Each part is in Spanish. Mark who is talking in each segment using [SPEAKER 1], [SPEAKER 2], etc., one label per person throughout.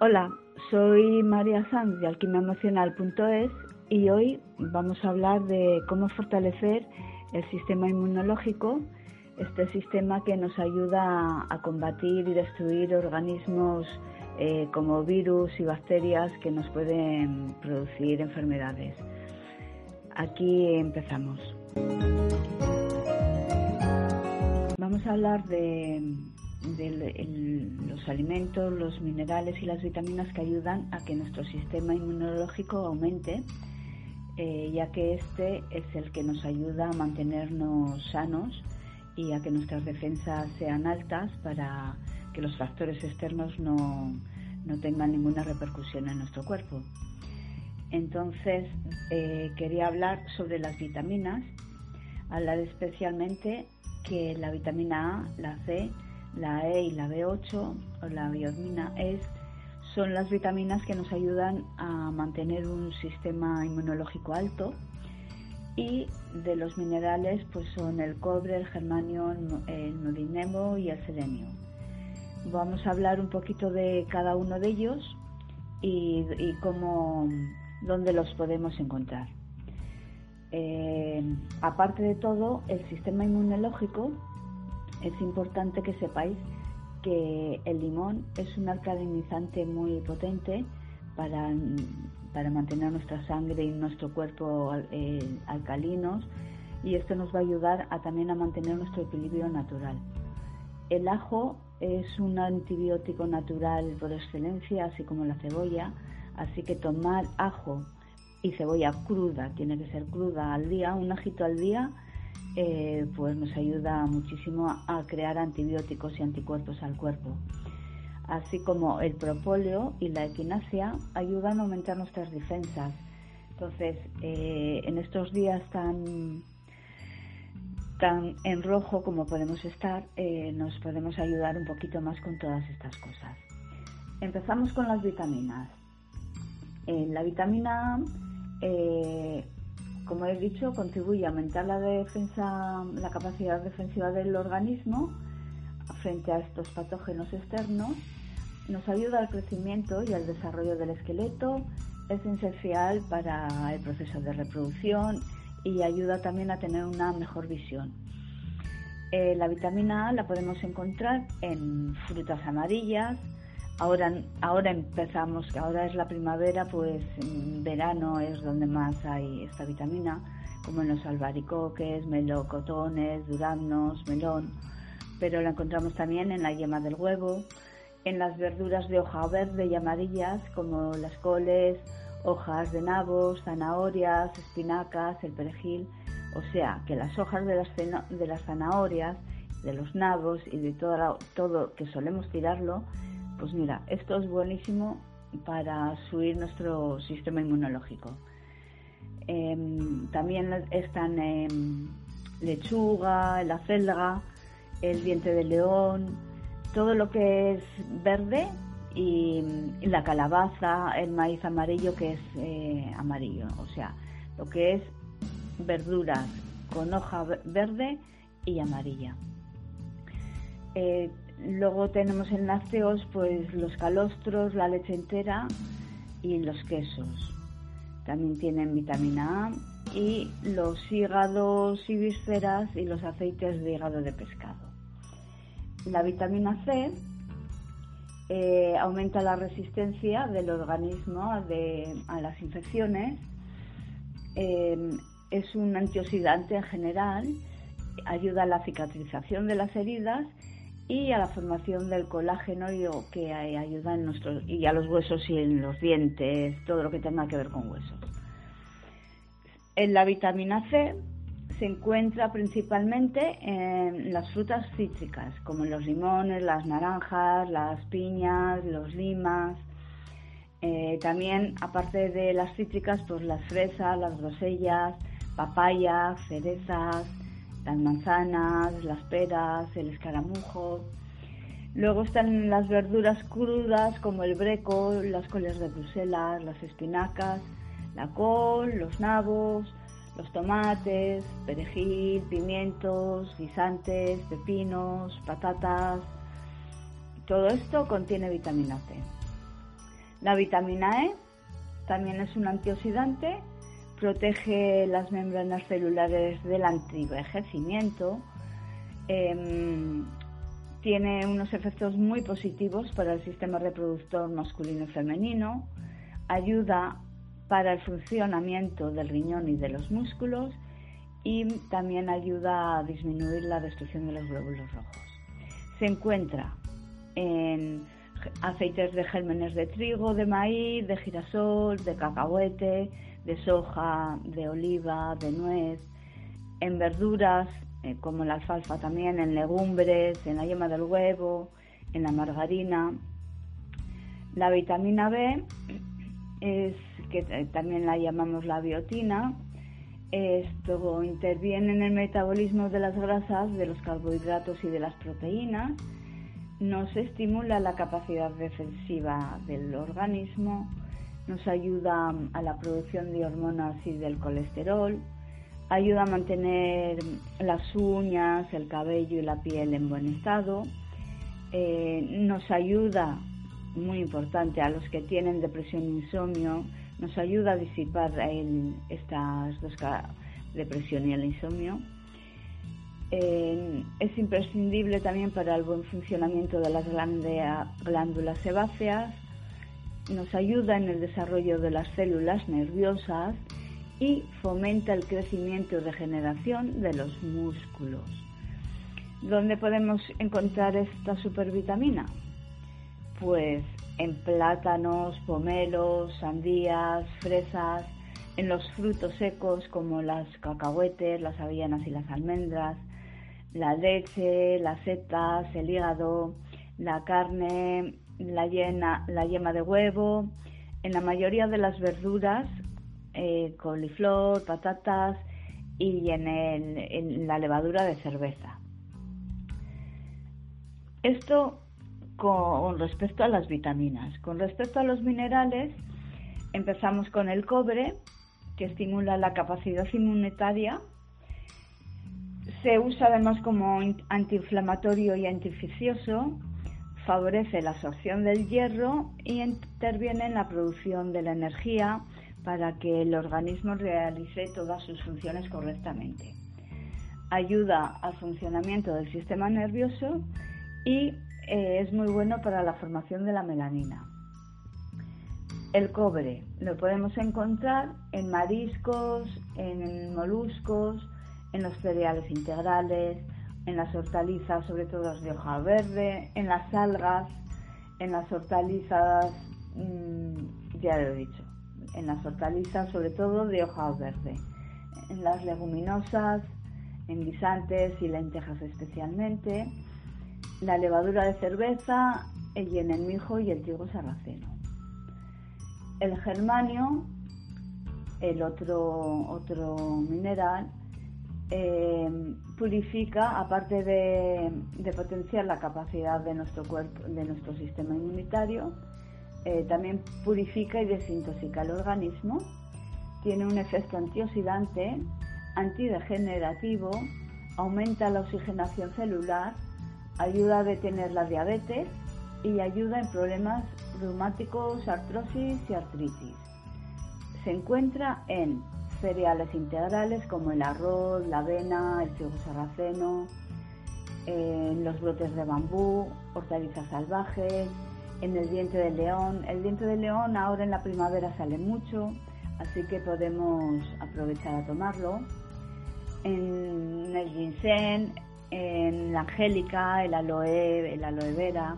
[SPEAKER 1] Hola, soy María Sanz de alquimiaemocional.es y hoy vamos a hablar de cómo fortalecer el sistema inmunológico, este sistema que nos ayuda a combatir y destruir organismos eh, como virus y bacterias que nos pueden producir enfermedades. Aquí empezamos. Vamos a hablar de, los alimentos, los minerales y las vitaminas que ayudan a que nuestro sistema inmunológico aumente, eh, ya que este es el que nos ayuda a mantenernos sanos y a que nuestras defensas sean altas para que los factores externos no, tengan ninguna repercusión en nuestro cuerpo. Entonces, eh, quería hablar sobre las vitaminas, hablar especialmente que la vitamina A, la C, la E y la B8 o la biormina es son las vitaminas que nos ayudan a mantener un sistema inmunológico alto y de los minerales pues son el cobre, el germanio, el nodinemo y el selenio. Vamos a hablar un poquito de cada uno de ellos y, y cómo, dónde los podemos encontrar. Eh, aparte de todo, el sistema inmunológico es importante que sepáis que el limón es un alcalinizante muy potente para, mantener nuestra sangre y nuestro cuerpo eh, alcalinos y esto nos va a ayudar a, también a mantener nuestro equilibrio natural. El ajo es un antibiótico natural por excelencia, así como la cebolla, así que tomar ajo y cebolla cruda, tiene que ser cruda al día, un ajito al día, eh, pues nos ayuda muchísimo a, crear antibióticos y anticuerpos al cuerpo. Así como el propóleo y la equinacia ayudan a aumentar nuestras defensas. Entonces, eh, en estos días tan, tan en rojo como podemos estar, eh, nos podemos ayudar un poquito más con todas estas cosas. Empezamos con las vitaminas. la vitamina A como he dicho, contribuye a aumentar la defensa, la capacidad defensiva del organismo frente a estos patógenos externos, nos ayuda al crecimiento y al desarrollo del esqueleto, es esencial para el proceso de reproducción y ayuda también a tener una mejor visión. Eh, la vitamina A la podemos encontrar en frutas amarillas, Ahora, ahora empezamos, ahora es la primavera, pues verano es donde más hay esta vitamina, como en los albaricoques, melocotones, duraznos, melón, pero la encontramos también en la yema del huevo, en las verduras de hoja verde y amarillas, como las coles, hojas de nabos, zanahorias, espinacas, el perejil, o sea que las hojas de las, de las zanahorias, de los nabos y de todo, todo que solemos tirarlo, pues mira, esto es buenísimo para subir nuestro sistema inmunológico. Em, también están em, lechuga, la celga, el diente de león, todo lo que es verde y, la calabaza, el maíz amarillo que es eh, amarillo, o sea, lo que es verduras con hoja verde y amarilla. Luego tenemos en lácteos pues los calostros, la leche entera y los quesos. También tienen vitamina A y los hígados y vísceras y los aceites de hígado de pescado. La vitamina C eh, aumenta la resistencia del organismo a las infecciones. Eh, es un antioxidante en general, ayuda a la cicatrización de las heridas y a la formación del colágeno que ayuda en nuestros y a los huesos y en los dientes, todo lo que tenga que ver con huesos. En la vitamina C se encuentra principalmente en las frutas cítricas, como los limones, las naranjas, las piñas, los limas. Eh, también, aparte de las cítricas, pues las fresas, las grosellas, papayas, cerezas, las manzanas, las peras, el escaramujo. Luego están las verduras crudas como el breco, las coles de Bruselas, las espinacas, la col, los nabos, los tomates, perejil, pimientos, guisantes, pepinos, patatas. Todo esto contiene vitamina C. La vitamina E también es un antioxidante, protege las membranas celulares del antivejecimiento, em, tiene unos efectos muy positivos para el sistema reproductor masculino y femenino, ayuda para el funcionamiento del riñón y de los músculos y también ayuda a disminuir la destrucción de los glóbulos rojos. Se encuentra en aceites de gérmenes de trigo, de maíz, de girasol, de cacahuete, de soja, de oliva, de nuez, en verduras eh, como la alfalfa también, en legumbres, en la yema del huevo, en la margarina. La vitamina B es que también la llamamos la biotina. Esto interviene en el metabolismo de las grasas, de los carbohidratos y de las proteínas. Nos estimula la capacidad defensiva del organismo, nos ayuda a la producción de hormonas y del colesterol, ayuda a mantener las uñas, el cabello y la piel en buen estado, eh, nos ayuda, muy importante, a los que tienen depresión e insomnio, nos ayuda a disipar estas dos depresión y el insomnio. Eh, es imprescindible también para el buen funcionamiento de las glándulas sebáceas, nos ayuda en el desarrollo de las células nerviosas y fomenta el crecimiento y regeneración de los músculos. ¿Dónde podemos encontrar esta supervitamina? Pues en plátanos, pomelos, sandías, fresas, en los frutos secos como las cacahuetes, las avellanas y las almendras, la leche, las setas, el hígado, la carne, la, la yema de huevo, en la mayoría de las verduras, eh, coliflor, patatas y en, en la levadura de cerveza. Esto con respecto a las vitaminas. Con respecto a los minerales, empezamos con el cobre, que estimula la capacidad inmunitaria. Se usa además como antiinflamatorio y antificioso, favorece la absorción del hierro y interviene en la producción de la energía para que el organismo realice todas sus funciones correctamente. Ayuda al funcionamiento del sistema nervioso y eh, es muy bueno para la formación de la melanina. El cobre lo podemos encontrar en mariscos, en moluscos, en los cereales integrales, en las hortalizas, sobre todo de hoja verde, en las algas, en las hortalizas, mm, ya lo he dicho, en las hortalizas sobre todo de hoja verde, en las leguminosas, en guisantes y lentejas especialmente, la levadura de cerveza y en el mijo y el trigo sarraceno. El germanio, el otro, otro mineral, eh, purifica, aparte de, potenciar la capacidad de nuestro cuerpo, de nuestro sistema inmunitario, eh, también purifica y desintoxica el organismo. Tiene un efecto antioxidante, antidegenerativo, aumenta la oxigenación celular ayuda a detener la diabetes y ayuda en problemas reumáticos, artrosis y artritis. Se encuentra en cereales integrales como el arroz, la avena, el trigo sarraceno, en los brotes de bambú, hortalizas salvajes, en el diente de león. El diente de león ahora en la primavera sale mucho, así que podemos aprovechar a tomarlo. En el ginseng, en la angélica, el aloe, el aloe vera,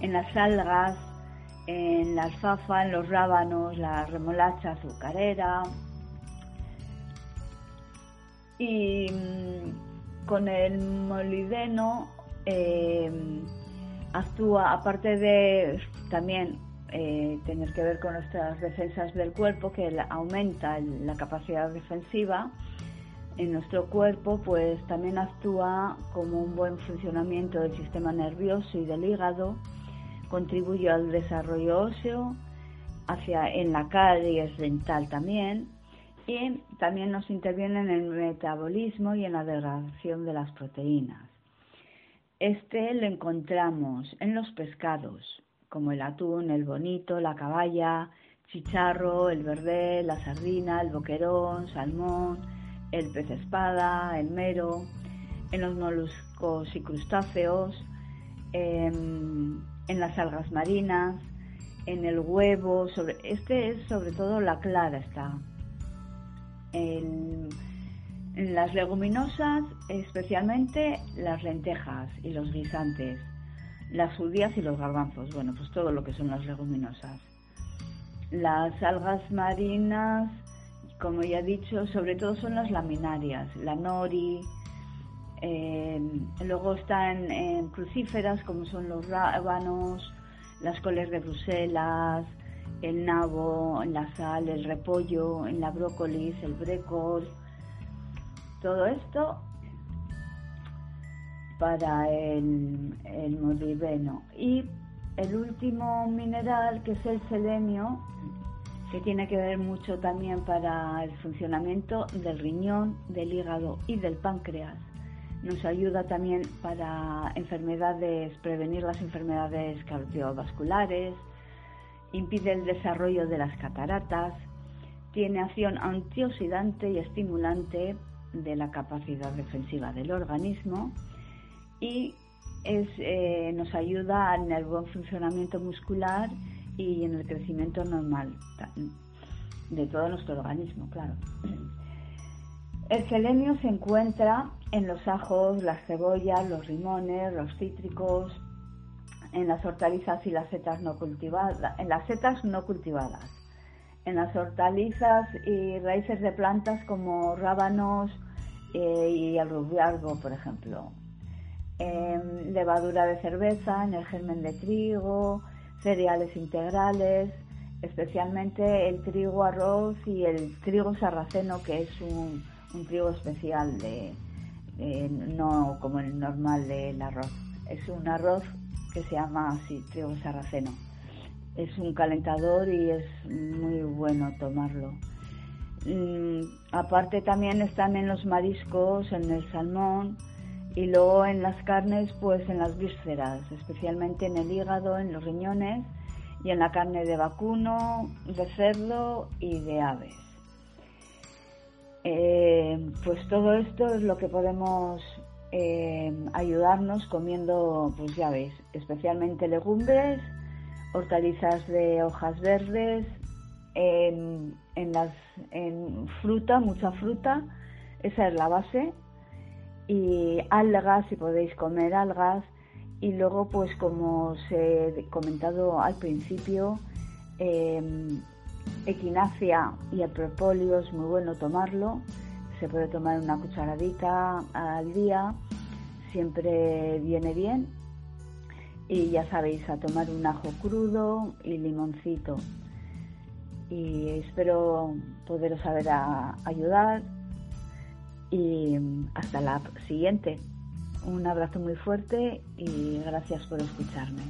[SPEAKER 1] en las algas, en la alfafa, en los rábanos, la remolacha azucarera. Y mm, con el molibdeno eh, actúa, aparte de también eh, tener que ver con nuestras defensas del cuerpo, que aumenta la capacidad defensiva en nuestro cuerpo, pues también actúa como un buen funcionamiento del sistema nervioso y del hígado, contribuye al desarrollo óseo, hacia en la caries dental también, y también nos interviene en el metabolismo y en la degradación de las proteínas. Este lo encontramos en los pescados, como el atún, el bonito, la caballa, chicharro, el verde, la sardina, el boquerón, salmón, el pez espada, el mero, en los moluscos y crustáceos, en, las algas marinas, en el huevo, sobre, este es sobre todo la clara está. En, las leguminosas, especialmente las lentejas y los guisantes, las judías y los garbanzos, bueno, pues todo lo que son las leguminosas. Las algas marinas, como ya he dicho, sobre todo son las laminarias, la nori, eh, luego están en crucíferas como son los rábanos, las coles de Bruselas, el nabo, la sal, el repollo, la brócolis, el brécol, todo esto para el, el. Y el último mineral, que es el selenio, que tiene que ver mucho también para el funcionamiento del riñón, del hígado y del páncreas. Nos ayuda también para enfermedades, prevenir las enfermedades cardiovasculares, impide el desarrollo de las cataratas, tiene acción antioxidante y estimulante de la capacidad defensiva del organismo y eh, nos ayuda en el buen funcionamiento muscular y en el crecimiento normal de todo nuestro organismo, claro. El selenio se encuentra en los ajos, las cebollas, los limones, los cítricos, en las hortalizas y las setas no cultivadas, en las setas no cultivadas, en las hortalizas y raíces de plantas como rábanos, eh, y el rubiargo, por ejemplo. levadura de cerveza, en el germen de trigo, cereales integrales, especialmente el trigo arroz y el trigo sarraceno, que es un, trigo especial, de, no como el normal del arroz. Es un arroz que se llama así, trigo sarraceno. Es un calentador y es muy bueno tomarlo. Mm, aparte también están en los mariscos, en el salmón y luego en las carnes, pues en las vísceras, especialmente en el hígado, en los riñones y en la carne de vacuno, de cerdo y de aves. Eh, pues todo esto es lo que podemos eh, ayudarnos comiendo, pues ya veis, especialmente legumbres, hortalizas de hojas verdes, en, las, en fruta, mucha fruta, esa es la base, y algas, si podéis comer algas, y luego pues como os he comentado al principio, eh, equinacia y el propóleo es muy bueno tomarlo, se puede tomar una cucharadita al día, siempre viene bien, y ya sabéis, a tomar un ajo crudo y limoncito y espero poderos saber ayudar y hasta la siguiente. Un abrazo muy fuerte y gracias por escucharme.